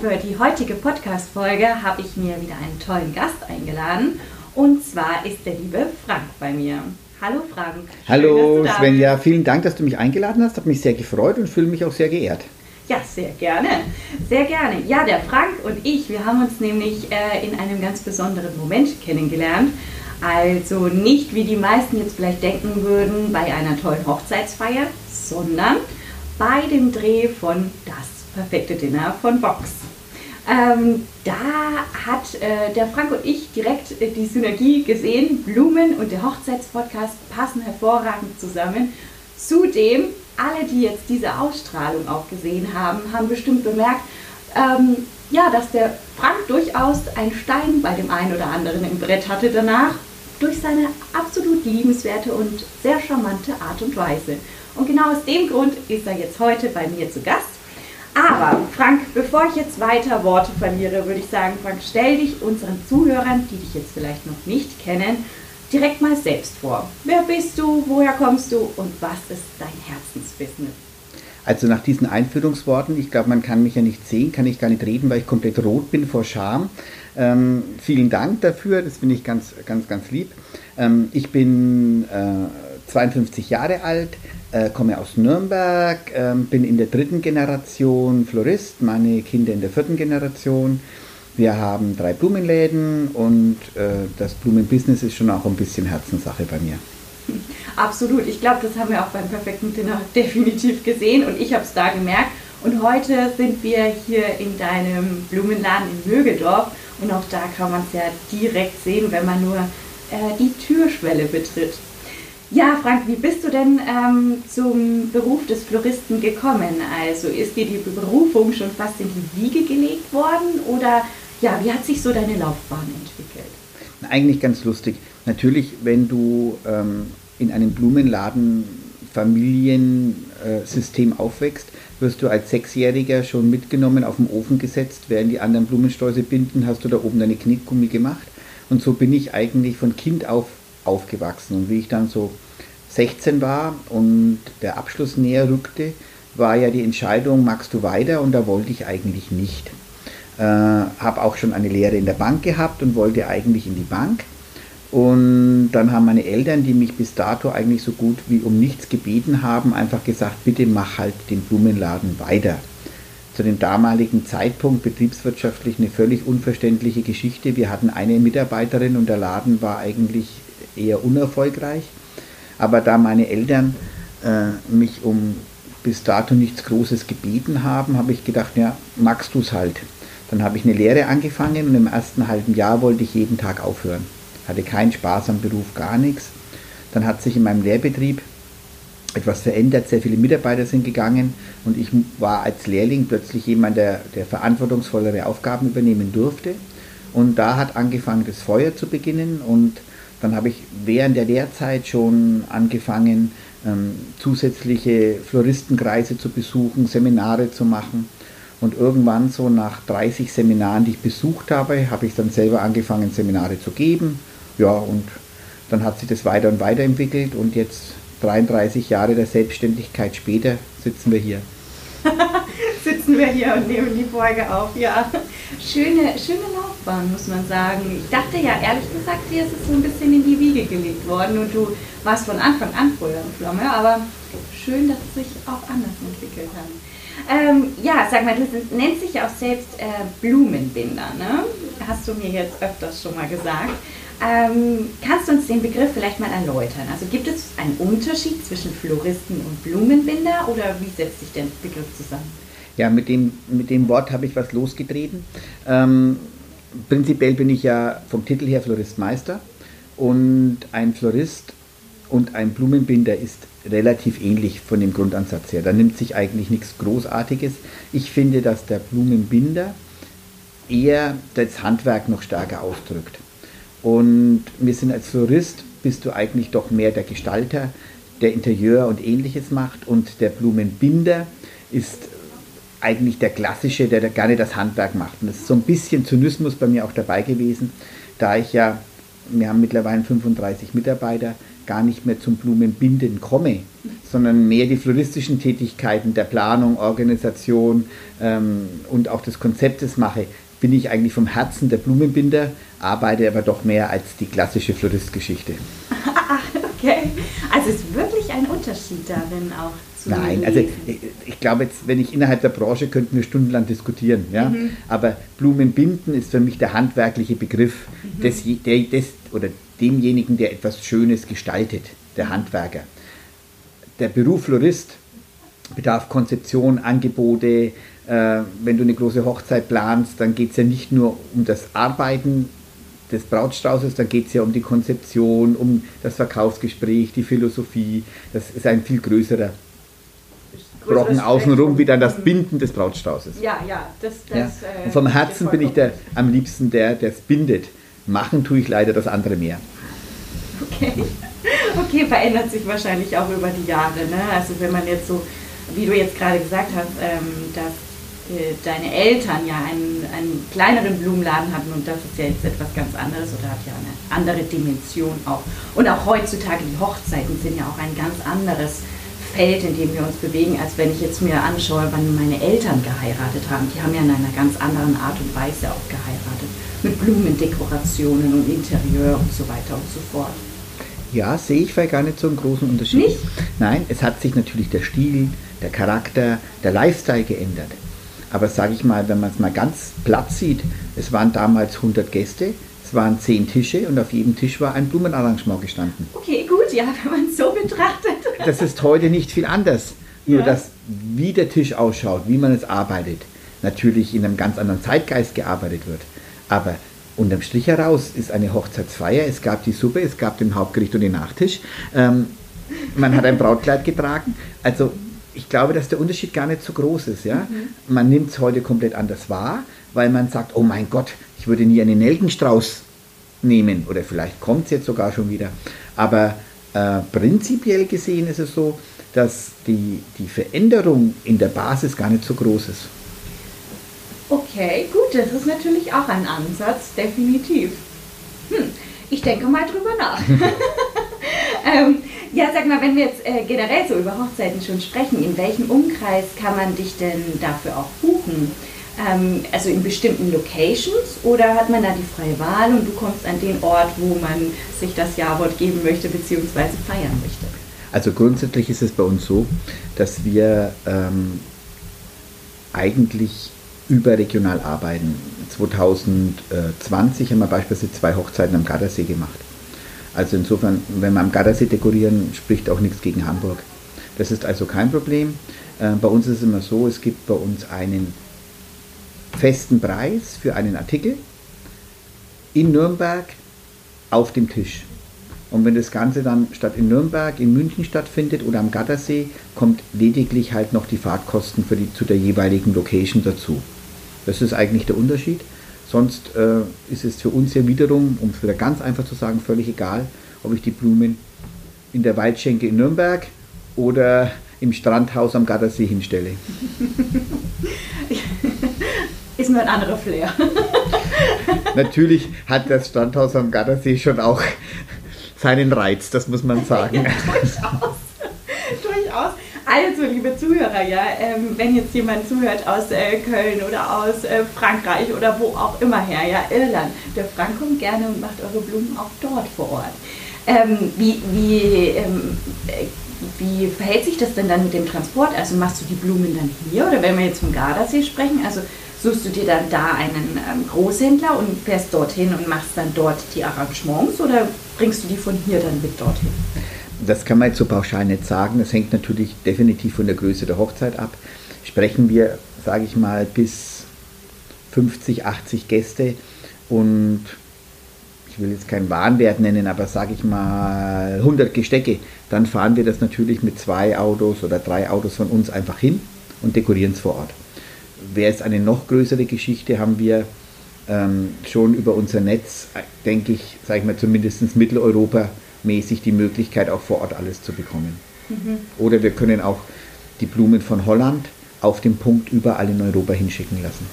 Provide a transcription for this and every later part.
Für die heutige Podcast-Folge habe ich mir wieder einen tollen Gast eingeladen. Und zwar ist der liebe Frank bei mir. Hallo Frank. Schön, Hallo Svenja, vielen Dank, dass du mich eingeladen hast. Hat mich sehr gefreut und fühle mich auch sehr geehrt. Ja, sehr gerne. Sehr gerne. Ja, der Frank und ich, wir haben uns nämlich äh, in einem ganz besonderen Moment kennengelernt. Also nicht, wie die meisten jetzt vielleicht denken würden, bei einer tollen Hochzeitsfeier, sondern bei dem Dreh von Das perfekte Dinner von Vox. Ähm, da hat äh, der Frank und ich direkt äh, die Synergie gesehen. Blumen und der Hochzeitspodcast passen hervorragend zusammen. Zudem alle, die jetzt diese Ausstrahlung auch gesehen haben, haben bestimmt bemerkt, ähm, ja, dass der Frank durchaus einen Stein bei dem einen oder anderen im Brett hatte danach, durch seine absolut liebenswerte und sehr charmante Art und Weise. Und genau aus dem Grund ist er jetzt heute bei mir zu Gast. Aber Frank, bevor ich jetzt weiter Worte verliere, würde ich sagen, Frank, stell dich unseren Zuhörern, die dich jetzt vielleicht noch nicht kennen, direkt mal selbst vor. Wer bist du, woher kommst du und was ist dein Herzensbusiness? Also nach diesen Einführungsworten, ich glaube, man kann mich ja nicht sehen, kann ich gar nicht reden, weil ich komplett rot bin vor Scham. Ähm, vielen Dank dafür, das finde ich ganz, ganz, ganz lieb. Ähm, ich bin äh, 52 Jahre alt, äh, komme aus Nürnberg, äh, bin in der dritten Generation Florist, meine Kinder in der vierten Generation. Wir haben drei Blumenläden und äh, das Blumenbusiness ist schon auch ein bisschen Herzenssache bei mir. Absolut. Ich glaube, das haben wir auch beim perfekten Dinner definitiv gesehen und ich habe es da gemerkt. Und heute sind wir hier in deinem Blumenladen in Mögeldorf und auch da kann man es ja direkt sehen, wenn man nur äh, die Türschwelle betritt. Ja, Frank, wie bist du denn ähm, zum Beruf des Floristen gekommen? Also ist dir die Berufung schon fast in die Wiege gelegt worden oder ja, wie hat sich so deine Laufbahn entwickelt? Eigentlich ganz lustig. Natürlich, wenn du ähm, in einem Blumenladen Familiensystem aufwächst, wirst du als Sechsjähriger schon mitgenommen, auf den Ofen gesetzt, während die anderen Blumensträuße binden, hast du da oben deine Knickgummi gemacht. Und so bin ich eigentlich von Kind auf aufgewachsen. Und wie ich dann so 16 war und der Abschluss näher rückte, war ja die Entscheidung, magst du weiter? Und da wollte ich eigentlich nicht. Äh, habe auch schon eine Lehre in der Bank gehabt und wollte eigentlich in die Bank. Und dann haben meine Eltern, die mich bis dato eigentlich so gut wie um nichts gebeten haben, einfach gesagt, bitte mach halt den Blumenladen weiter. Zu dem damaligen Zeitpunkt betriebswirtschaftlich eine völlig unverständliche Geschichte. Wir hatten eine Mitarbeiterin und der Laden war eigentlich eher unerfolgreich. Aber da meine Eltern äh, mich um bis dato nichts Großes gebeten haben, habe ich gedacht, ja, magst du es halt. Dann habe ich eine Lehre angefangen und im ersten halben Jahr wollte ich jeden Tag aufhören. Hatte keinen Spaß am Beruf, gar nichts. Dann hat sich in meinem Lehrbetrieb etwas verändert, sehr viele Mitarbeiter sind gegangen und ich war als Lehrling plötzlich jemand, der, der verantwortungsvollere Aufgaben übernehmen durfte. Und da hat angefangen, das Feuer zu beginnen und dann habe ich während der Lehrzeit schon angefangen, ähm, zusätzliche Floristenkreise zu besuchen, Seminare zu machen. Und irgendwann so nach 30 Seminaren, die ich besucht habe, habe ich dann selber angefangen, Seminare zu geben. Ja, und dann hat sich das weiter und weiter entwickelt und jetzt 33 Jahre der Selbstständigkeit später sitzen wir hier. sitzen wir hier und nehmen die Folge auf, ja. Schöne, schöne Laufbahn, muss man sagen. Ich dachte ja, ehrlich gesagt, dir ist es so ein bisschen in die Wiege gelegt worden und du warst von Anfang an Feuer und Flamme, aber schön, dass es sich auch anders entwickelt hat. Ähm, ja, sag mal, du nennst dich auch selbst äh, Blumenbinder, ne? Hast du mir jetzt öfters schon mal gesagt. Ähm, kannst du uns den Begriff vielleicht mal erläutern? Also gibt es einen Unterschied zwischen Floristen und Blumenbinder oder wie setzt sich der Begriff zusammen? Ja, mit dem, mit dem Wort habe ich was losgetreten. Ähm, prinzipiell bin ich ja vom Titel her Floristmeister und ein Florist und ein Blumenbinder ist relativ ähnlich von dem Grundansatz her. Da nimmt sich eigentlich nichts Großartiges. Ich finde, dass der Blumenbinder eher das Handwerk noch stärker ausdrückt. Und wir sind als Florist, bist du eigentlich doch mehr der Gestalter, der Interieur und ähnliches macht und der Blumenbinder ist eigentlich der klassische, der gerne das Handwerk macht. Und das ist so ein bisschen Zynismus bei mir auch dabei gewesen, da ich ja, wir haben mittlerweile 35 Mitarbeiter, gar nicht mehr zum Blumenbinden komme, sondern mehr die floristischen Tätigkeiten der Planung, Organisation ähm, und auch des Konzeptes mache, bin ich eigentlich vom Herzen der Blumenbinder, arbeite aber doch mehr als die klassische Floristgeschichte. okay, also es ist wirklich ein Unterschied darin auch. Zu Nein, also ich, ich, glaube jetzt, wenn ich innerhalb der Branche könnten wir stundenlang diskutieren, ja. Mhm. Aber Blumenbinden ist für mich der handwerkliche Begriff mhm. des, der, des oder demjenigen, der etwas Schönes gestaltet, der Handwerker. Der Beruf Florist bedarf Konzeption, Angebote. Äh, wenn du eine große Hochzeit planst, dann geht es ja nicht nur um das Arbeiten des Brautstraußes, dann geht es ja um die Konzeption, um das Verkaufsgespräch, die Philosophie. Das ist ein viel größerer Brocken außenrum wie dann das Binden des Brautstraußes. Ja, ja, das, das ja. Äh, Und vom Herzen bin ich der, am liebsten der, der es bindet. Machen tue ich leider das andere mehr. Okay. Okay, verändert sich wahrscheinlich auch über die Jahre. Ne? Also wenn man jetzt so, wie du jetzt gerade gesagt hast, ähm, dass äh, deine Eltern ja einen, einen kleineren Blumenladen hatten und das ist ja jetzt etwas ganz anderes oder hat ja eine andere Dimension auch. Und auch heutzutage die Hochzeiten sind ja auch ein ganz anderes Feld, in dem wir uns bewegen, als wenn ich jetzt mir anschaue, wann meine Eltern geheiratet haben. Die haben ja in einer ganz anderen Art und Weise auch geheiratet. Mit Blumendekorationen und Interieur und so weiter und so fort. Ja, sehe ich vielleicht gar nicht so einen großen Unterschied. Nicht? Nein, es hat sich natürlich der Stil, der Charakter, der Lifestyle geändert. Aber sage ich mal, wenn man es mal ganz platt sieht, es waren damals 100 Gäste, es waren 10 Tische und auf jedem Tisch war ein Blumenarrangement gestanden. Okay, gut, ja, wenn man es so betrachtet. Das ist heute nicht viel anders. Nur, ja. dass wie der Tisch ausschaut, wie man es arbeitet, natürlich in einem ganz anderen Zeitgeist gearbeitet wird. Aber unterm Strich heraus ist eine Hochzeitsfeier. Es gab die Suppe, es gab den Hauptgericht und den Nachtisch. Ähm, man hat ein Brautkleid getragen. Also ich glaube, dass der Unterschied gar nicht so groß ist. Ja? Mhm. Man nimmt es heute komplett anders wahr, weil man sagt, oh mein Gott, ich würde nie einen Nelkenstrauß nehmen. Oder vielleicht kommt es jetzt sogar schon wieder. Aber äh, prinzipiell gesehen ist es so, dass die, die Veränderung in der Basis gar nicht so groß ist. Okay, gut, das ist natürlich auch ein Ansatz, definitiv. Hm, ich denke mal drüber nach. ähm, ja, sag mal, wenn wir jetzt äh, generell so über Hochzeiten schon sprechen, in welchem Umkreis kann man dich denn dafür auch buchen? Ähm, also in bestimmten Locations oder hat man da die freie Wahl und du kommst an den Ort, wo man sich das Jawort geben möchte bzw. feiern möchte? Also grundsätzlich ist es bei uns so, dass wir ähm, eigentlich überregional arbeiten. 2020 haben wir beispielsweise zwei Hochzeiten am Gardasee gemacht. Also insofern, wenn wir am Gardasee dekorieren, spricht auch nichts gegen Hamburg. Das ist also kein Problem. Äh, bei uns ist es immer so, es gibt bei uns einen festen Preis für einen Artikel in Nürnberg auf dem Tisch. Und wenn das Ganze dann statt in Nürnberg in München stattfindet oder am Gardasee, kommt lediglich halt noch die Fahrtkosten für die, zu der jeweiligen Location dazu. Das ist eigentlich der Unterschied. Sonst äh, ist es für uns ja wiederum, um es wieder ganz einfach zu sagen, völlig egal, ob ich die Blumen in der Waldschenke in Nürnberg oder im Strandhaus am Gardasee hinstelle. ist nur ein anderer Flair. Natürlich hat das Strandhaus am Gardasee schon auch seinen Reiz, das muss man sagen. Ja, durchaus. durchaus. Also, liebe Zuhörer, ja, ähm, wenn jetzt jemand zuhört aus äh, Köln oder aus äh, Frankreich oder wo auch immer her, ja, Irland, der Frank kommt gerne und macht eure Blumen auch dort vor Ort. Ähm, wie, wie, ähm, äh, wie verhält sich das denn dann mit dem Transport? Also machst du die Blumen dann hier oder wenn wir jetzt vom Gardasee sprechen, also suchst du dir dann da einen ähm, Großhändler und fährst dorthin und machst dann dort die Arrangements oder bringst du die von hier dann mit dorthin? Das kann man jetzt so pauschal nicht sagen. Das hängt natürlich definitiv von der Größe der Hochzeit ab. Sprechen wir, sage ich mal, bis 50, 80 Gäste und ich will jetzt keinen Warenwert nennen, aber sage ich mal 100 Gestecke, dann fahren wir das natürlich mit zwei Autos oder drei Autos von uns einfach hin und dekorieren es vor Ort. Wäre es eine noch größere Geschichte, haben wir ähm, schon über unser Netz, denke ich, sage ich mal, zumindest Mitteleuropa-mäßig die Möglichkeit, auch vor Ort alles zu bekommen. Mhm. Oder wir können auch die Blumen von Holland auf dem Punkt überall in Europa hinschicken lassen.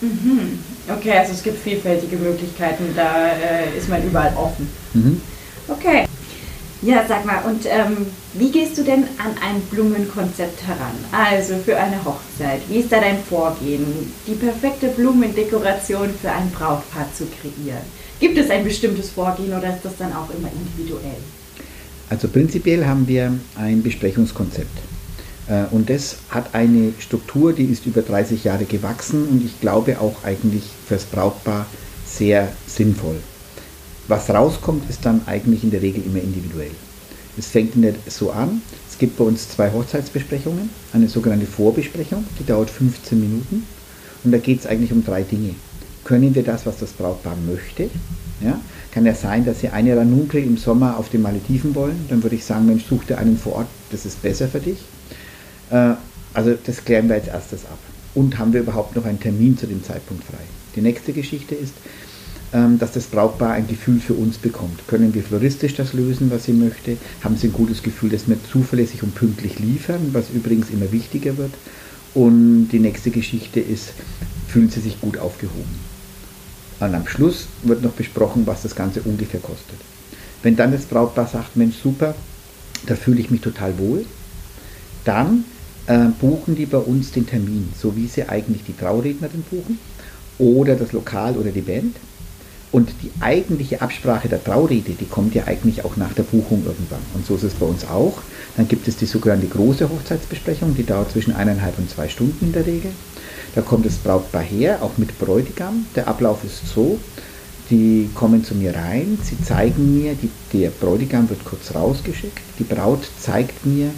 Mhm. Okay, also es gibt vielfältige Möglichkeiten, da äh, ist man überall offen. Mhm. Okay. Ja, sag mal, und ähm, wie gehst du denn an ein Blumenkonzept heran? Also für eine Hochzeit, wie ist da dein Vorgehen, die perfekte Blumendekoration für ein Brautpaar zu kreieren? Gibt es ein bestimmtes Vorgehen oder ist das dann auch immer individuell? Also prinzipiell haben wir ein Besprechungskonzept. Äh, und das hat eine Struktur, die ist über 30 Jahre gewachsen und ich glaube auch eigentlich fürs Brautpaar sehr sinnvoll. Was rauskommt, ist dann eigentlich in der Regel immer individuell. Es fängt nicht so an. Es gibt bei uns zwei Hochzeitsbesprechungen, eine sogenannte Vorbesprechung, die dauert 15 Minuten. Und da geht es eigentlich um drei Dinge. Können wir das, was das Brautpaar möchte? Ja? Kann ja sein, dass Sie eine Ranunkel im Sommer auf den Malediven wollen. Dann würde ich sagen, Mensch, such dir einen vor Ort, das ist besser für dich. Äh, also das klären wir als erstes ab. Und haben wir überhaupt noch einen Termin zu dem Zeitpunkt frei? Die nächste Geschichte ist, dass das Brautpaar ein Gefühl für uns bekommt. Können wir floristisch das lösen, was sie möchte? Haben sie ein gutes Gefühl, dass wir zuverlässig und pünktlich liefern, was übrigens immer wichtiger wird? Und die nächste Geschichte ist, fühlen sie sich gut aufgehoben? Und am Schluss wird noch besprochen, was das Ganze ungefähr kostet. Wenn dann das Brautpaar sagt, Mensch, super, da fühle ich mich total wohl, dann äh, buchen die bei uns den Termin, so wie sie eigentlich die Traurednerin buchen oder das Lokal oder die Band. Und die eigentliche Absprache der Traurede, die kommt ja eigentlich auch nach der Buchung irgendwann. Und so ist es bei uns auch. Dann gibt es die sogenannte große Hochzeitsbesprechung, die dauert zwischen eineinhalb und zwei Stunden in der Regel. Da kommt das Brautpaar her, auch mit Bräutigam. Der Ablauf ist so, die kommen zu mir rein, sie zeigen mir, die, der Bräutigam wird kurz rausgeschickt, die Braut zeigt mir,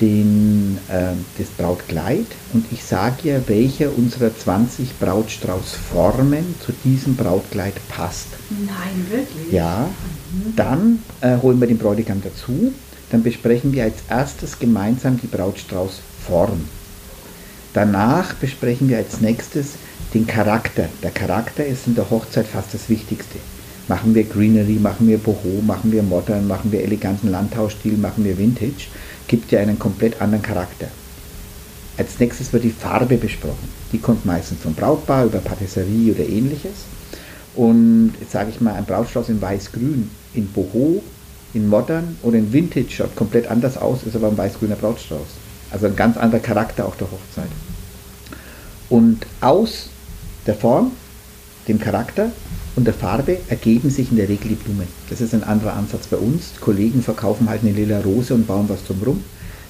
den, äh, das Brautkleid und ich sage ihr, welcher unserer 20 Brautstraußformen zu diesem Brautkleid passt. Nein, wirklich? Ja. Mhm. Dann äh, holen wir den Bräutigam dazu. Dann besprechen wir als erstes gemeinsam die Brautstraußform. Danach besprechen wir als nächstes den Charakter. Der Charakter ist in der Hochzeit fast das Wichtigste. Machen wir Greenery, machen wir Boho, machen wir Modern, machen wir eleganten Landhausstil, machen wir Vintage gibt ja einen komplett anderen Charakter. Als nächstes wird die Farbe besprochen. Die kommt meistens vom Brautpaar über Patisserie oder ähnliches. Und jetzt sage ich mal, ein Brautstrauß in weiß-grün, in Boho, in Modern oder in Vintage schaut komplett anders aus, ist aber ein weiß-grüner Brautstrauß. Also ein ganz anderer Charakter auch der Hochzeit. Und aus der Form, dem Charakter und der Farbe ergeben sich in der Regel die Blumen. Das ist ein anderer Ansatz bei uns. Kollegen verkaufen halt eine lila Rose und bauen was drum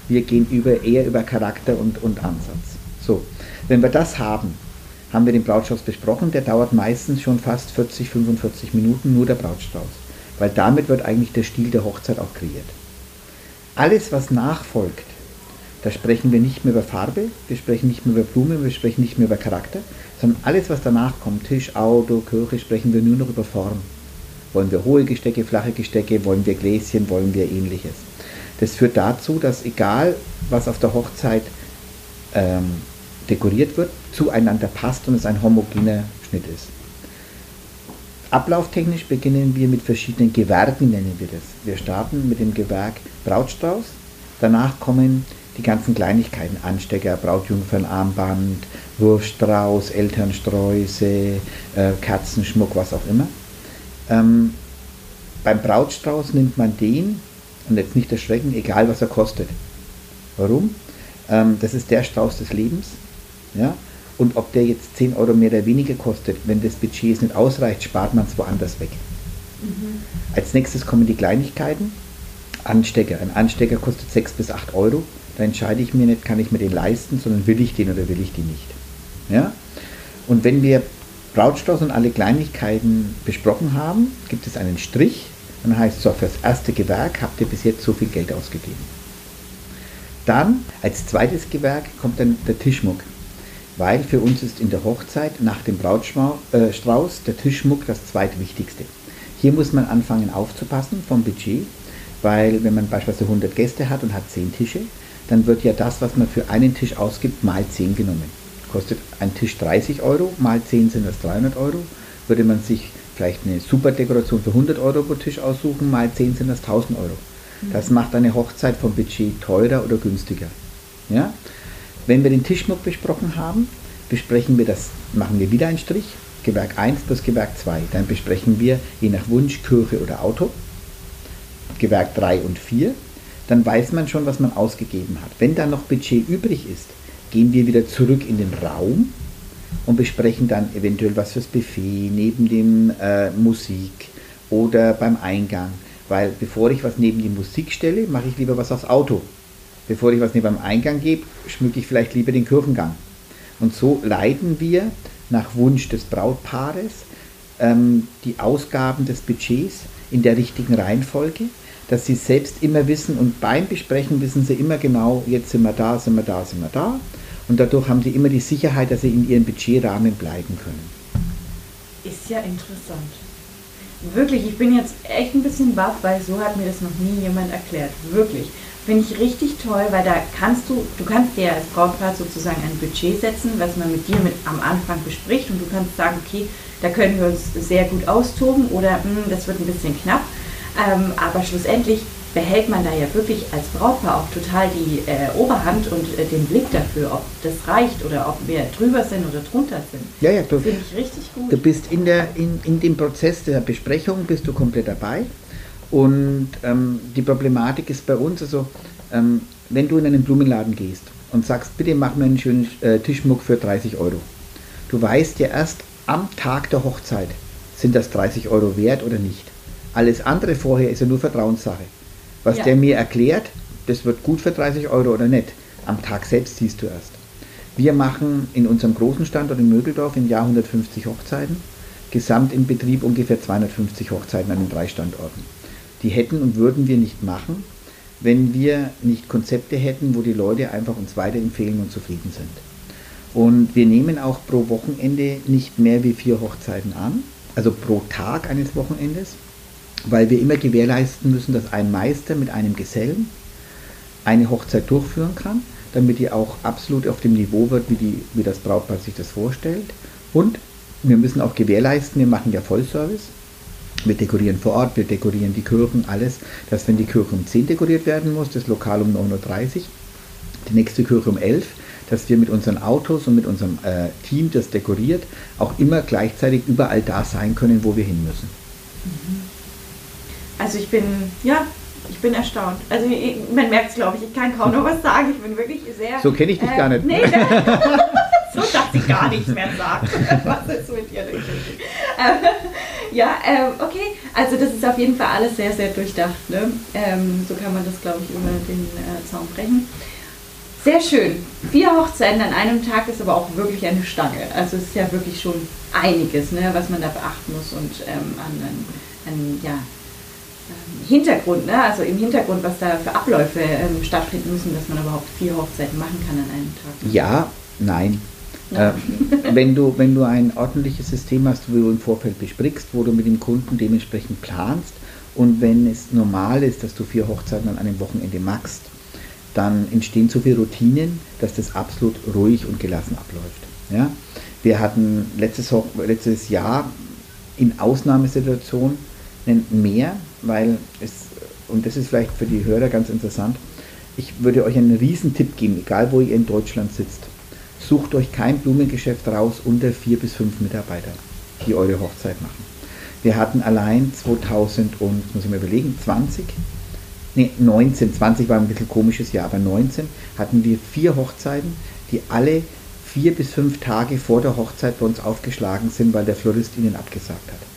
Wir gehen über, eher über Charakter und, und Ansatz. So, wenn wir das haben, haben wir den Brautstrauß besprochen. Der dauert meistens schon fast 40, 45 Minuten, nur der Brautstrauß. Weil damit wird eigentlich der Stil der Hochzeit auch kreiert. Alles, was nachfolgt, da sprechen wir nicht mehr über Farbe, wir sprechen nicht mehr über Blumen, wir sprechen nicht mehr über Charakter, sondern alles, was danach kommt, Tisch, Auto, Kirche, sprechen wir nur noch über Form. Wollen wir hohe Gestecke, flache Gestecke, wollen wir Gläschen, wollen wir ähnliches. Das führt dazu, dass egal, was auf der Hochzeit ähm, dekoriert wird, zueinander passt und es ein homogener Schnitt ist. Ablauftechnisch beginnen wir mit verschiedenen Gewerken, nennen wir das. Wir starten mit dem Gewerk Brautstrauß, danach kommen die ganzen Kleinigkeiten, Anstecker, Brautjungfernarmband, Wurfstrauß, Elternsträuße, äh, Kerzenschmuck, was auch immer. Ähm, beim Brautstrauß nimmt man den, und jetzt nicht erschrecken, egal was er kostet. Warum? Ähm, das ist der Strauß des Lebens. Ja? Und ob der jetzt 10 Euro mehr oder weniger kostet, wenn das Budget nicht ausreicht, spart man es woanders weg. Mhm. Als nächstes kommen die Kleinigkeiten. Anstecker. Ein Anstecker kostet 6 bis 8 Euro da entscheide ich mir nicht, kann ich mir den leisten, sondern will ich den oder will ich den nicht. Ja? Und wenn wir Brautstrauß und alle Kleinigkeiten besprochen haben, gibt es einen Strich, dann heißt es so, fürs erste Gewerk habt ihr bis jetzt so viel Geld ausgegeben. Dann als zweites Gewerk kommt dann der Tischmuck, weil für uns ist in der Hochzeit nach dem Brautstrauß äh, der Tischmuck das zweitwichtigste. Hier muss man anfangen aufzupassen vom Budget, weil wenn man beispielsweise 100 Gäste hat und hat 10 Tische, dann wird ja das, was man für einen Tisch ausgibt, mal 10 genommen. kostet ein Tisch 30 Euro, mal 10 sind das 300 Euro. Würde man sich vielleicht eine super Dekoration für 100 Euro pro Tisch aussuchen, mal 10 sind das 1000 Euro. Das macht eine Hochzeit vom Budget teurer oder günstiger. Ja? Wenn wir den Tischschmuck besprochen haben, besprechen wir das, machen wir wieder einen Strich, Gewerk 1 plus Gewerk 2. Dann besprechen wir je nach Wunsch Kirche oder Auto, Gewerk 3 und 4. Dann weiß man schon, was man ausgegeben hat. Wenn dann noch Budget übrig ist, gehen wir wieder zurück in den Raum und besprechen dann eventuell was fürs Buffet, neben dem äh, Musik oder beim Eingang. Weil bevor ich was neben die Musik stelle, mache ich lieber was aufs Auto. Bevor ich was neben dem Eingang gebe, schmücke ich vielleicht lieber den Kirchengang. Und so leiten wir nach Wunsch des Brautpaares ähm, die Ausgaben des Budgets in der richtigen Reihenfolge, dass sie selbst immer wissen und beim Besprechen wissen sie immer genau, jetzt sind wir da, sind wir da, sind wir da. Und dadurch haben sie immer die Sicherheit, dass sie in ihrem Budgetrahmen bleiben können. Ist ja interessant. Wirklich, ich bin jetzt echt ein bisschen baff, weil so hat mir das noch nie jemand erklärt. Wirklich. Finde ich richtig toll, weil da kannst du, du kannst dir als Brautpaar sozusagen ein Budget setzen, was man mit dir mit am Anfang bespricht und du kannst sagen, okay, da können wir uns sehr gut austoben oder hm, das wird ein bisschen knapp. Ähm, aber schlussendlich behält man da ja wirklich als Brautpaar auch total die äh, Oberhand und äh, den Blick dafür, ob das reicht oder ob wir drüber sind oder drunter sind. Ja, ja, du, Finde ich richtig gut. du bist in, der, in, in dem Prozess der Besprechung, bist du komplett dabei. Und ähm, die Problematik ist bei uns, also ähm, wenn du in einen Blumenladen gehst und sagst, bitte mach mir einen schönen äh, Tischmuck für 30 Euro. Du weißt ja erst am Tag der Hochzeit, sind das 30 Euro wert oder nicht. Alles andere vorher ist ja nur Vertrauenssache. Was Ja. der mir erklärt, das wird gut für 30 Euro oder nicht. Am Tag selbst siehst du erst. Wir machen in unserem großen Standort in Mögeldorf im Jahr 150 Hochzeiten. Gesamt im Betrieb ungefähr 250 Hochzeiten an den drei Standorten. Die hätten und würden wir nicht machen, wenn wir nicht Konzepte hätten, wo die Leute einfach uns weiterempfehlen und zufrieden sind. Und wir nehmen auch pro Wochenende nicht mehr wie vier Hochzeiten an, also pro Tag eines Wochenendes, weil wir immer gewährleisten müssen, dass ein Meister mit einem Gesellen eine Hochzeit durchführen kann, damit die auch absolut auf dem Niveau wird, wie, die, wie das Brautpaar sich das vorstellt. Und wir müssen auch gewährleisten, wir machen ja Vollservice. Wir dekorieren vor Ort, wir dekorieren die Kirchen, alles, dass wenn die Kirche um 10 dekoriert werden muss, das Lokal um 9.30 Uhr, die nächste Kirche um 11 dass wir mit unseren Autos und mit unserem äh, Team, das dekoriert, auch immer gleichzeitig überall da sein können, wo wir hin müssen. Also ich bin, ja, ich bin erstaunt. Also ich, man merkt es, glaube ich, ich kann kaum noch was sagen. Ich bin wirklich sehr... So kenne ich dich gar nicht. Nee, so darf ich gar nichts mehr sagen. Was ist mit dir denn? Äh, ja, ähm, okay. Also das ist auf jeden Fall alles sehr, sehr durchdacht. Ne? Ähm, so kann man das, glaube ich, über den äh, Zaun brechen. Sehr schön. Vier Hochzeiten an einem Tag ist aber auch wirklich eine Stange. Also es ist ja wirklich schon einiges, ne, was man da beachten muss und ähm, an, an, an ja, Hintergrund, ne? also im Hintergrund, was da für Abläufe ähm, stattfinden müssen, dass man überhaupt vier Hochzeiten machen kann an einem Tag. Ja, nein. Ja. Äh, wenn, du, wenn du ein ordentliches System hast, wo du im Vorfeld besprichst, wo du mit dem Kunden dementsprechend planst und wenn es normal ist, dass du vier Hochzeiten an einem Wochenende machst, dann entstehen so viele Routinen, dass das absolut ruhig und gelassen abläuft. Ja? Wir hatten letztes, letztes Jahr in Ausnahmesituationen mehr, weil es, und das ist vielleicht für die Hörer ganz interessant, ich würde euch einen Riesentipp geben, egal wo ihr in Deutschland sitzt. Sucht euch kein Blumengeschäft raus unter vier bis fünf Mitarbeiter, die eure Hochzeit machen. Wir hatten allein 2000 und, muss ich mir überlegen, 20, nee, 19, 20 war ein bisschen komisches Jahr, aber 19 hatten wir vier Hochzeiten, die alle vier bis fünf Tage vor der Hochzeit bei uns aufgeschlagen sind, weil der Florist ihnen abgesagt hat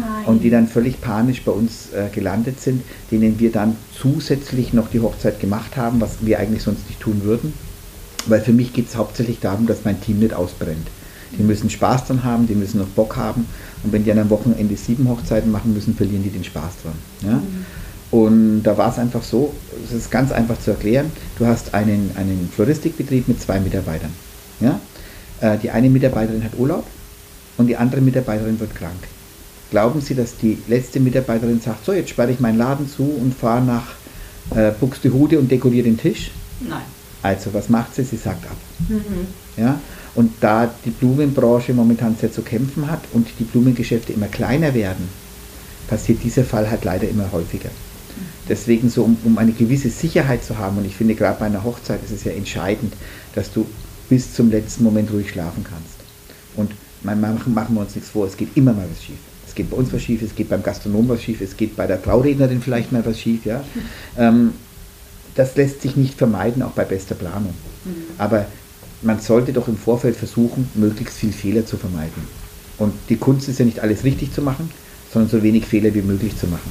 Nein. und die dann völlig panisch bei uns äh, gelandet sind, denen wir dann zusätzlich noch die Hochzeit gemacht haben, was wir eigentlich sonst nicht tun würden. Weil für mich geht es hauptsächlich darum, dass mein Team nicht ausbrennt. Die müssen Spaß dran haben, die müssen noch Bock haben. Und wenn die an einem Wochenende sieben Hochzeiten machen müssen, verlieren die den Spaß dran. Ja? Und da war es einfach so, es ist ganz einfach zu erklären, du hast einen, einen Floristikbetrieb mit zwei Mitarbeitern. Ja? Äh, die eine Mitarbeiterin hat Urlaub und die andere Mitarbeiterin wird krank. Glauben Sie, dass die letzte Mitarbeiterin sagt, so jetzt sperre ich meinen Laden zu und fahre nach äh, Buxtehude und dekoriere den Tisch? Nein. Also was macht sie? Sie sagt ab. Mhm. Ja? Und da die Blumenbranche momentan sehr zu kämpfen hat und die Blumengeschäfte immer kleiner werden, passiert dieser Fall halt leider immer häufiger. Deswegen so, um, um eine gewisse Sicherheit zu haben, und ich finde gerade bei einer Hochzeit ist es ja entscheidend, dass du bis zum letzten Moment ruhig schlafen kannst. Und machen, machen wir uns nichts vor, es geht immer mal was schief. Es geht bei uns was schief, es geht beim Gastronom was schief, es geht bei der Traurednerin vielleicht mal was schief. Ja? Ähm, das lässt sich nicht vermeiden, auch bei bester Planung. Mhm. Aber man sollte doch im Vorfeld versuchen, möglichst viel Fehler zu vermeiden. Und die Kunst ist ja nicht alles richtig zu machen, sondern so wenig Fehler wie möglich zu machen.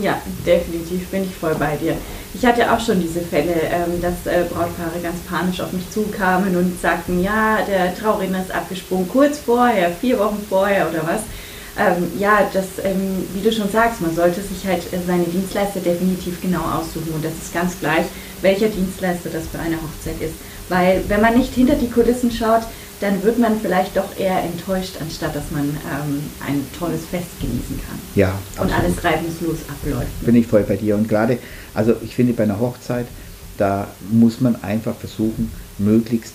Ja, definitiv bin ich voll bei dir. Ich hatte auch schon diese Fälle, ähm, dass äh, Brautpaare ganz panisch auf mich zukamen und sagten, ja, der Trauredner ist abgesprungen, kurz vorher, vier Wochen vorher oder was. Ähm, ja, das, ähm, wie du schon sagst, man sollte sich halt äh, seine Dienstleister definitiv genau aussuchen und das ist ganz gleich, welcher Dienstleister das bei einer Hochzeit ist. Weil wenn man nicht hinter die Kulissen schaut, dann wird man vielleicht doch eher enttäuscht, anstatt dass man ähm, ein tolles Fest genießen kann. Ja. Und alles reibungslos abläuft. Bin ich voll bei dir. Und gerade, also ich finde bei einer Hochzeit, da muss man einfach versuchen, möglichst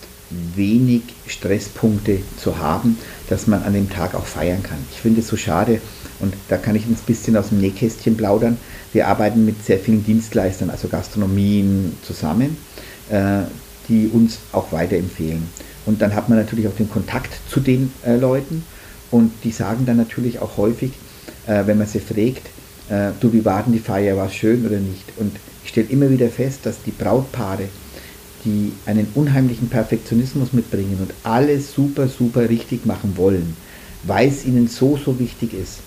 wenig Stresspunkte zu haben, dass man an dem Tag auch feiern kann. Ich finde es so schade und da kann ich ein bisschen aus dem Nähkästchen plaudern. Wir arbeiten mit sehr vielen Dienstleistern, also Gastronomien zusammen, äh, die uns auch weiterempfehlen. Und dann hat man natürlich auch den Kontakt zu den äh, Leuten und die sagen dann natürlich auch häufig, äh, wenn man sie fragt, du, wie war denn die Feier, war es schön oder nicht? Und ich stelle immer wieder fest, dass die Brautpaare, die einen unheimlichen Perfektionismus mitbringen und alles super, super richtig machen wollen, weil es ihnen so, so wichtig ist,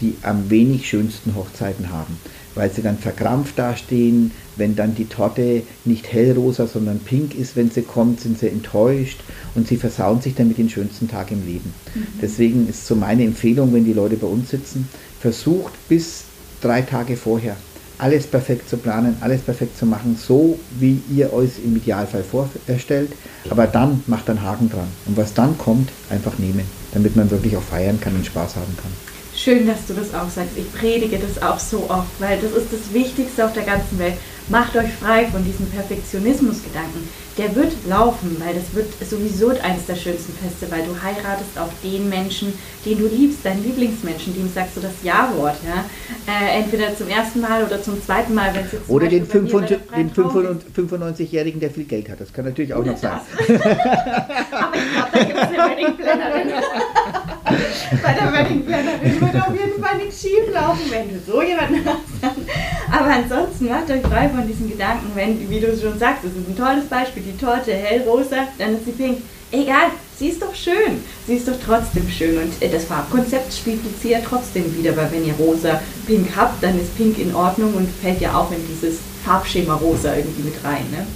die am wenig schönsten Hochzeiten haben weil sie dann verkrampft dastehen. Wenn dann die Torte nicht hellrosa, sondern pink ist, wenn sie kommt, sind sie enttäuscht und sie versauen sich damit den schönsten Tag im Leben. Mhm. Deswegen ist so meine Empfehlung, wenn die Leute bei uns sitzen, versucht bis drei Tage vorher alles perfekt zu planen, alles perfekt zu machen, so wie ihr euch im Idealfall vorstellt. Aber dann macht einen Haken dran. Und was dann kommt, einfach nehmen, damit man wirklich auch feiern kann und Spaß haben kann. Schön, dass du das auch sagst. Ich predige das auch so oft, weil das ist das Wichtigste auf der ganzen Welt. Macht euch frei von diesem Perfektionismusgedanken. Der wird laufen, weil das wird sowieso eines der schönsten Feste, weil du heiratest auch den Menschen, den du liebst, deinen Lieblingsmenschen, dem sagst du das Ja-Wort. Ja? Äh, entweder zum ersten Mal oder zum zweiten Mal, wenn es jetzt Oder den, 95-Jährigen, der viel Geld hat. Das kann natürlich auch oder noch sein. Aber ich glaube, da gibt es eine Wedding-Plannerin. Bei der Wedding-Plannerin wird auf jeden Fall nichts schief laufen, wenn du so jemanden hast. Aber ansonsten macht euch frei von diesen Gedanken, wenn, wie du schon sagst, das ist ein tolles Beispiel, die Torte hellrosa, dann ist sie pink. Egal, sie ist doch schön. Sie ist doch trotzdem schön. Und äh, das Farbkonzept spiegelt sie ja trotzdem wieder, weil wenn ihr rosa pink habt, dann ist pink in Ordnung und fällt ja auch in dieses Farbschema rosa irgendwie mit rein. Ne?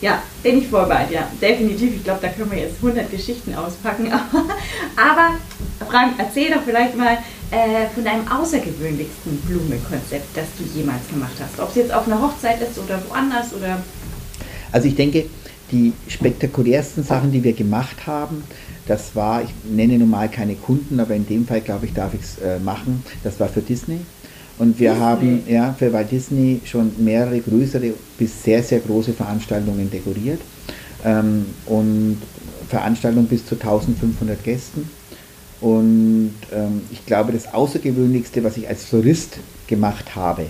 Ja, bin ich voll dir. Definitiv. Ich glaube, da können wir jetzt 100 Geschichten auspacken. Aber Frank, erzähl doch vielleicht mal äh, von deinem außergewöhnlichsten Blumenkonzept, das du jemals gemacht hast. Ob es jetzt auf einer Hochzeit ist oder woanders oder. Also ich denke, die spektakulärsten Sachen, die wir gemacht haben, das war, ich nenne normal keine Kunden, aber in dem Fall glaube ich, darf ich es äh, machen. Das war für Disney. Und wir Disney. haben ja für Walt Disney schon mehrere größere bis sehr, sehr große Veranstaltungen dekoriert. Ähm, und Veranstaltungen bis zu 1500 Gästen. Und ähm, ich glaube, das Außergewöhnlichste, was ich als Florist gemacht habe,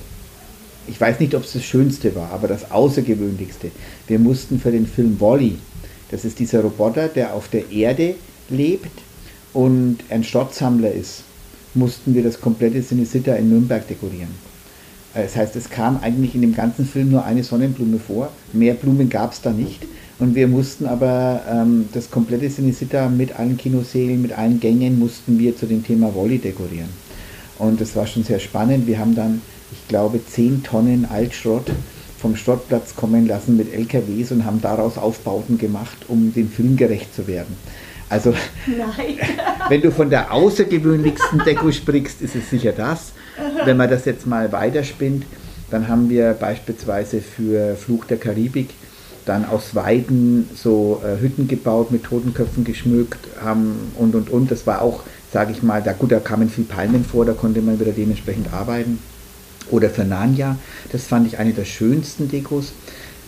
ich weiß nicht, ob es das Schönste war, aber das Außergewöhnlichste, wir mussten für den Film Wally, das ist dieser Roboter, der auf der Erde lebt und ein Schrottsammler ist, mussten wir das komplette Cinecitta in Nürnberg dekorieren. Äh, das heißt, es kam eigentlich in dem ganzen Film nur eine Sonnenblume vor. Mehr Blumen gab es da nicht. Und wir mussten aber ähm, das komplette Cinecitta mit allen Kinosälen, mit allen Gängen, mussten wir zu dem Thema Volley dekorieren. Und das war schon sehr spannend. Wir haben dann, ich glaube, 10 Tonnen Altschrott vom Schrottplatz kommen lassen mit LKWs und haben daraus Aufbauten gemacht, um dem Film gerecht zu werden. Also, wenn du von der außergewöhnlichsten Deko sprichst, ist es sicher das. Wenn man das jetzt mal weiterspinnt, dann haben wir beispielsweise für Fluch der Karibik dann aus Weiden so äh, Hütten gebaut, mit Totenköpfen geschmückt haben und und und. Das war auch, sage ich mal, da gut, da kamen viel Palmen vor, da konnte man wieder dementsprechend arbeiten. Oder für Narnia, das fand ich eine der schönsten Dekos.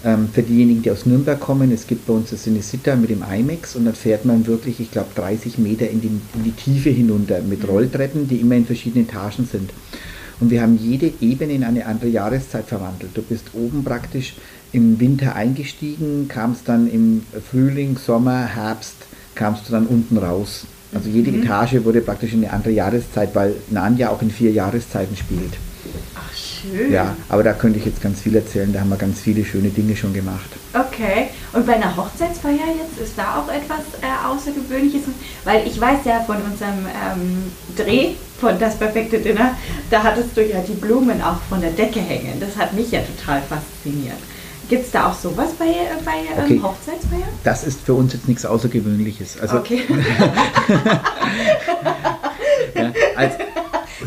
Ähm, für diejenigen, die aus Nürnberg kommen, es gibt bei uns das Cinecitta mit dem IMAX und dann fährt man wirklich, ich glaube, 30 Meter in die, in die Tiefe hinunter mit Rolltreppen, die immer in verschiedenen Etagen sind. Und wir haben jede Ebene in eine andere Jahreszeit verwandelt. Du bist oben praktisch im Winter eingestiegen, kamst dann im Frühling, Sommer, Herbst, kamst du dann unten raus. Also jede Mhm. Etage wurde praktisch in eine andere Jahreszeit, weil Narnia auch in vier Jahreszeiten spielt. Schön. Ja, aber da könnte ich jetzt ganz viel erzählen, da haben wir ganz viele schöne Dinge schon gemacht. Okay. Und bei einer Hochzeitsfeier jetzt ist da auch etwas äh, Außergewöhnliches? Weil ich weiß ja von unserem ähm, Dreh von Das perfekte Dinner, da hattest du ja die Blumen auch von der Decke hängen. Das hat mich ja total fasziniert. Gibt es da auch sowas bei, äh, bei ähm, Okay. Hochzeitsfeiern? Das ist für uns jetzt nichts Außergewöhnliches. Also, okay. ja, als,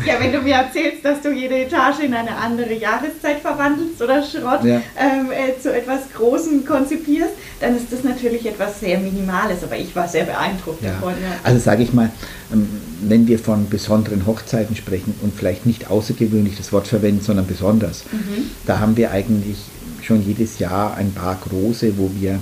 ja, wenn du mir erzählst, dass du jede Etage in eine andere Jahreszeit verwandelst oder Schrott Ja. ähm, äh, zu etwas Großem konzipierst, dann ist das natürlich etwas sehr Minimales. Aber ich war sehr beeindruckt ja. davon. Ja. Also sage ich mal, ähm, wenn wir von besonderen Hochzeiten sprechen und vielleicht nicht außergewöhnlich das Wort verwenden, sondern besonders, Mhm. da haben wir eigentlich schon jedes Jahr ein paar große, wo wir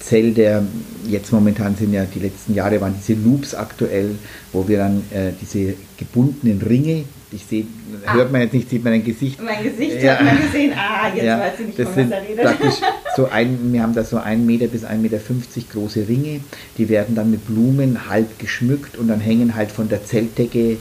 Zelder, jetzt momentan sind ja die letzten Jahre waren diese Loops aktuell, wo wir dann äh, diese gebundenen Ringe, ich sehe, Ah. hört man jetzt nicht, sieht man ein Gesicht, Mein Gesicht Ja. hat man gesehen. Ah, jetzt Ja, weiß ich nicht, das von was er redet. praktisch so ein, wir haben da so 1 Meter bis 1,50 Meter große Ringe, die werden dann mit Blumen halb geschmückt und dann hängen halt von der Zeltdecke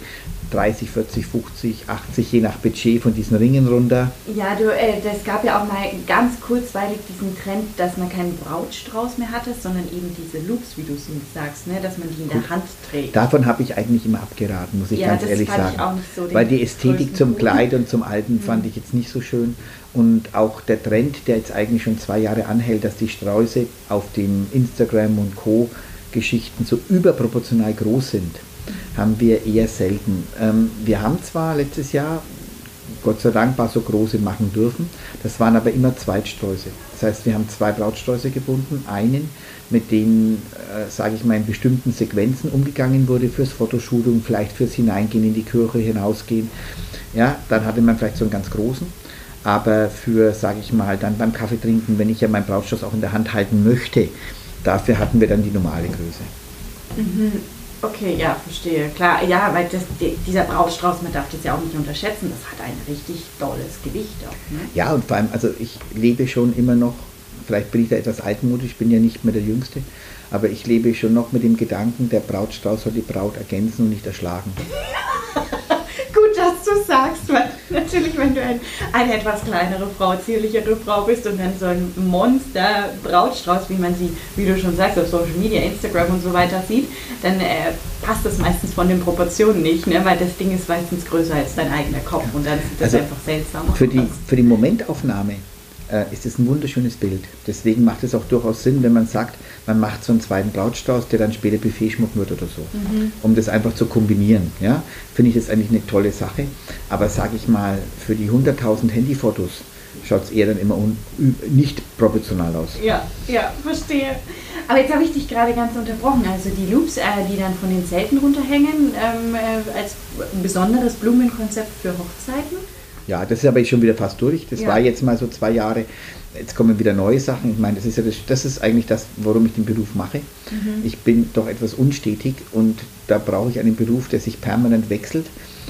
30, 40, 50, 80, je nach Budget von diesen Ringen runter. Ja, du, äh, das gab ja auch mal ganz kurzweilig diesen Trend, dass man keinen Brautstrauß mehr hatte, sondern eben diese Loops, wie du es sagst, ne? dass man die in der Hand trägt. Davon habe ich eigentlich immer abgeraten, muss ich Ja, ganz das ehrlich sagen. auch nicht so Weil die Ästhetik zum. Kleid und zum Alten fand ich jetzt nicht so schön. Und auch der Trend, der jetzt eigentlich schon zwei Jahre anhält, dass die Sträuße auf dem Instagram und Co. Geschichten so überproportional groß sind, haben wir eher selten. Ähm, wir haben zwar letztes Jahr Gott sei Dank paar so große machen dürfen. Das waren aber immer Zweitsträuße. Das heißt, wir haben zwei Brautsträuße gebunden. Einen, mit denen, äh, sage ich mal, in bestimmten Sequenzen umgegangen wurde fürs Fotoshooting, vielleicht fürs Hineingehen in die Kirche, hinausgehen. Ja, dann hatte man vielleicht so einen ganz großen. Aber für, sage ich mal, dann beim Kaffee trinken, wenn ich ja meinen Brautstrauß auch in der Hand halten möchte, dafür hatten wir dann die normale Größe. Mhm. Okay, ja, verstehe. Klar, ja, weil das, die- dieser Brautstrauß, man darf das ja auch nicht unterschätzen, das hat ein richtig dolles Gewicht auch. Ne? Ja, und vor allem, also ich lebe schon immer noch, vielleicht bin ich da etwas altmodisch, bin ja nicht mehr der Jüngste, aber ich lebe schon noch mit dem Gedanken, der Brautstrauß soll die Braut ergänzen und nicht erschlagen. Du sagst, weil natürlich, wenn du ein, eine etwas kleinere Frau, zierlichere Frau bist und dann so ein Monster-Brautstrauß, wie man sie, wie du schon sagst, auf Social Media, Instagram und so weiter sieht, dann äh, passt das meistens von den Proportionen nicht, ne? weil das Ding ist meistens größer als dein eigener Kopf und dann sieht das Also einfach seltsam aus. Für die, für die Momentaufnahme ist es ein wunderschönes Bild. Deswegen macht es auch durchaus Sinn, wenn man sagt, man macht so einen zweiten Brautstrauß, der dann später Buffet schmucken wird oder so. Um das einfach zu kombinieren. Ja? Finde ich das eigentlich eine tolle Sache. Aber sage ich mal, für die 100.000 Handyfotos schaut es eher dann immer nicht proportional aus. Ja, ja, verstehe. Aber jetzt habe ich dich gerade ganz unterbrochen. Also die Loops, äh, die dann von den Zelten runterhängen, ähm, äh, als besonderes Blumenkonzept für Hochzeiten. Ja, das ist aber schon wieder fast durch. Das Ja. war jetzt mal so zwei Jahre. Jetzt kommen wieder neue Sachen. Ich meine, das ist ja das, das ist eigentlich das, warum ich den Beruf mache. Ich bin doch etwas unstetig und da brauche ich einen Beruf, der sich permanent wechselt.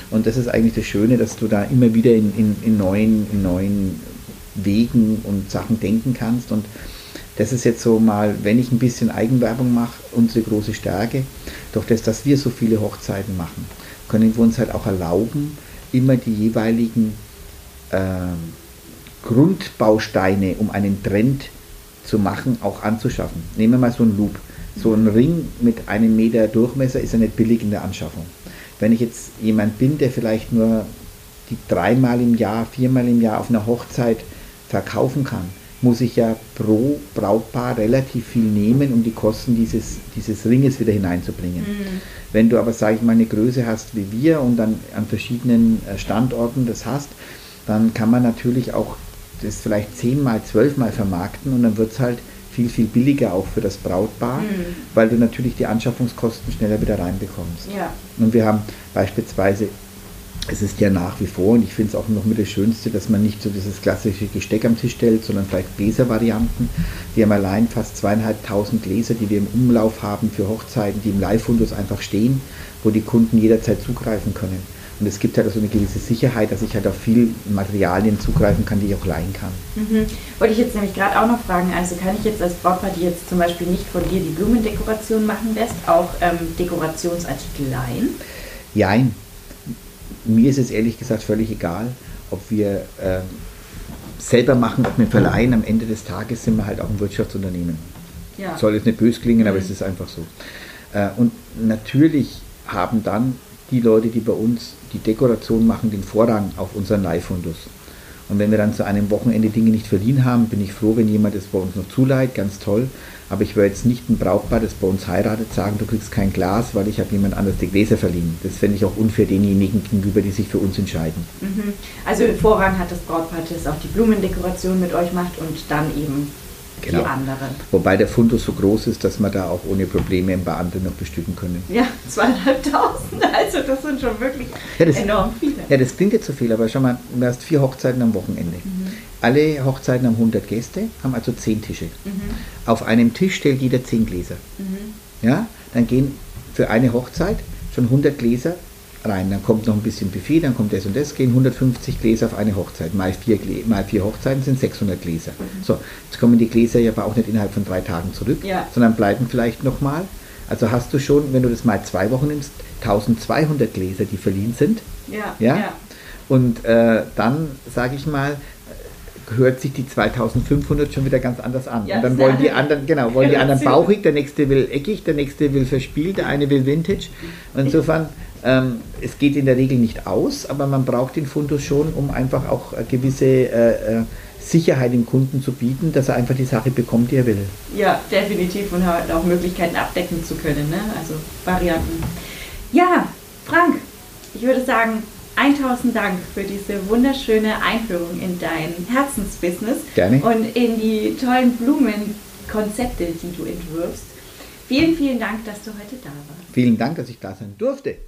Und das ist eigentlich das Schöne, dass du da immer wieder in, in, in, neuen, in neuen Wegen und Sachen denken kannst. Und das ist jetzt so mal, wenn ich ein bisschen Eigenwerbung mache, unsere große Stärke. Durch das, dass wir so viele Hochzeiten machen, können wir uns halt auch erlauben, immer die jeweiligen Grundbausteine, um einen Trend zu machen, auch anzuschaffen. Nehmen wir mal so einen Loop. So ein Ring mit einem Meter Durchmesser ist ja nicht billig in der Anschaffung. Wenn ich jetzt jemand bin, der vielleicht nur die dreimal im Jahr, viermal im Jahr auf einer Hochzeit verkaufen kann, muss ich ja pro Brautpaar relativ viel nehmen, um die Kosten dieses, dieses Ringes wieder hineinzubringen. Wenn du aber, sage ich mal, eine Größe hast wie wir und dann an verschiedenen äh, Standorten das hast, dann kann man natürlich auch das vielleicht zehnmal, zwölfmal vermarkten und dann wird es halt viel, viel billiger auch für das Brautpaar, weil du natürlich die Anschaffungskosten schneller wieder reinbekommst. Ja. Und wir haben beispielsweise es ist ja nach wie vor, und ich finde es auch noch mit das Schönste, dass man nicht so dieses klassische Gesteck am Tisch stellt, sondern vielleicht Gläservarianten. Wir haben allein fast zweieinhalbtausend Gläser, die wir im Umlauf haben für Hochzeiten, die im Live-Fundus einfach stehen, wo die Kunden jederzeit zugreifen können. Und es gibt halt also eine gewisse Sicherheit, dass ich halt auf viel Materialien zugreifen kann, die ich auch leihen kann. Mhm. Wollte ich jetzt nämlich gerade auch noch fragen, also kann ich jetzt als Brautpaar, die jetzt zum Beispiel nicht von dir die Blumendekoration machen lässt, auch ähm, Dekorationsartikel leihen? Jein. Mir ist es ehrlich gesagt völlig egal, ob wir äh, selber machen, ob wir verleihen. Am Ende des Tages sind wir halt auch ein Wirtschaftsunternehmen. Ja. Soll jetzt nicht böse klingen, mhm. aber es ist einfach so. Äh, und natürlich haben dann die Leute, die bei uns die Dekoration machen, den Vorrang auf unseren Leihfundus. Und wenn wir dann zu einem Wochenende Dinge nicht verliehen haben, bin ich froh, wenn jemand es bei uns noch zuleiht, ganz toll. Aber ich würde jetzt nicht ein Brautpaar, das bei uns heiratet, sagen, du kriegst kein Glas, weil ich habe jemand anders die Gläser verliehen. Das fände ich auch unfair denjenigen gegenüber, die sich für uns entscheiden. Mhm. Also Vorrang hat das Brautpaar, das auch die Blumendekoration mit euch macht und dann eben genau. die anderen. Wobei der Fundus so groß ist, dass man da auch ohne Probleme ein paar andere noch bestücken können. Ja, zweieinhalbtausend, also das sind schon wirklich ja, das, enorm viele. Ja, das klingt jetzt so viel, aber schau mal, du hast vier Hochzeiten am Wochenende. Mhm. Alle Hochzeiten haben 100 Gäste, haben also 10 Tische. Mhm. Auf einem Tisch stellt jeder 10 Gläser. Mhm. Ja, dann gehen für eine Hochzeit schon 100 Gläser rein. Dann kommt noch ein bisschen Buffet, dann kommt das und das, gehen 150 Gläser auf eine Hochzeit. Mal vier, mal vier Hochzeiten sind 600 Gläser. Mhm. So, jetzt kommen die Gläser ja aber auch nicht innerhalb von drei Tagen zurück, ja. sondern bleiben vielleicht nochmal. Also hast du schon, wenn du das mal zwei Wochen nimmst, 1200 Gläser, die verliehen sind. Ja. ja? ja. Und äh, dann, sage ich mal, hört sich die 2500 schon wieder ganz anders an. Ja, und dann wollen die anderen, genau, wollen die anderen bauchig, der nächste will eckig, der nächste will verspielt, der eine will Vintage. Insofern, ähm, es geht in der Regel nicht aus, aber man braucht den Fundus schon, um einfach auch eine gewisse äh, äh, Sicherheit dem Kunden zu bieten, dass er einfach die Sache bekommt, die er will. Ja, definitiv und halt auch Möglichkeiten abdecken zu können, ne? also Varianten. Ja, Frank, ich würde sagen, 1000 Dank für diese wunderschöne Einführung in dein Herzensbusiness Gerne. und in die tollen Blumenkonzepte, die du entwirfst. Vielen, vielen Dank, dass du heute da warst. Vielen Dank, dass ich da sein durfte.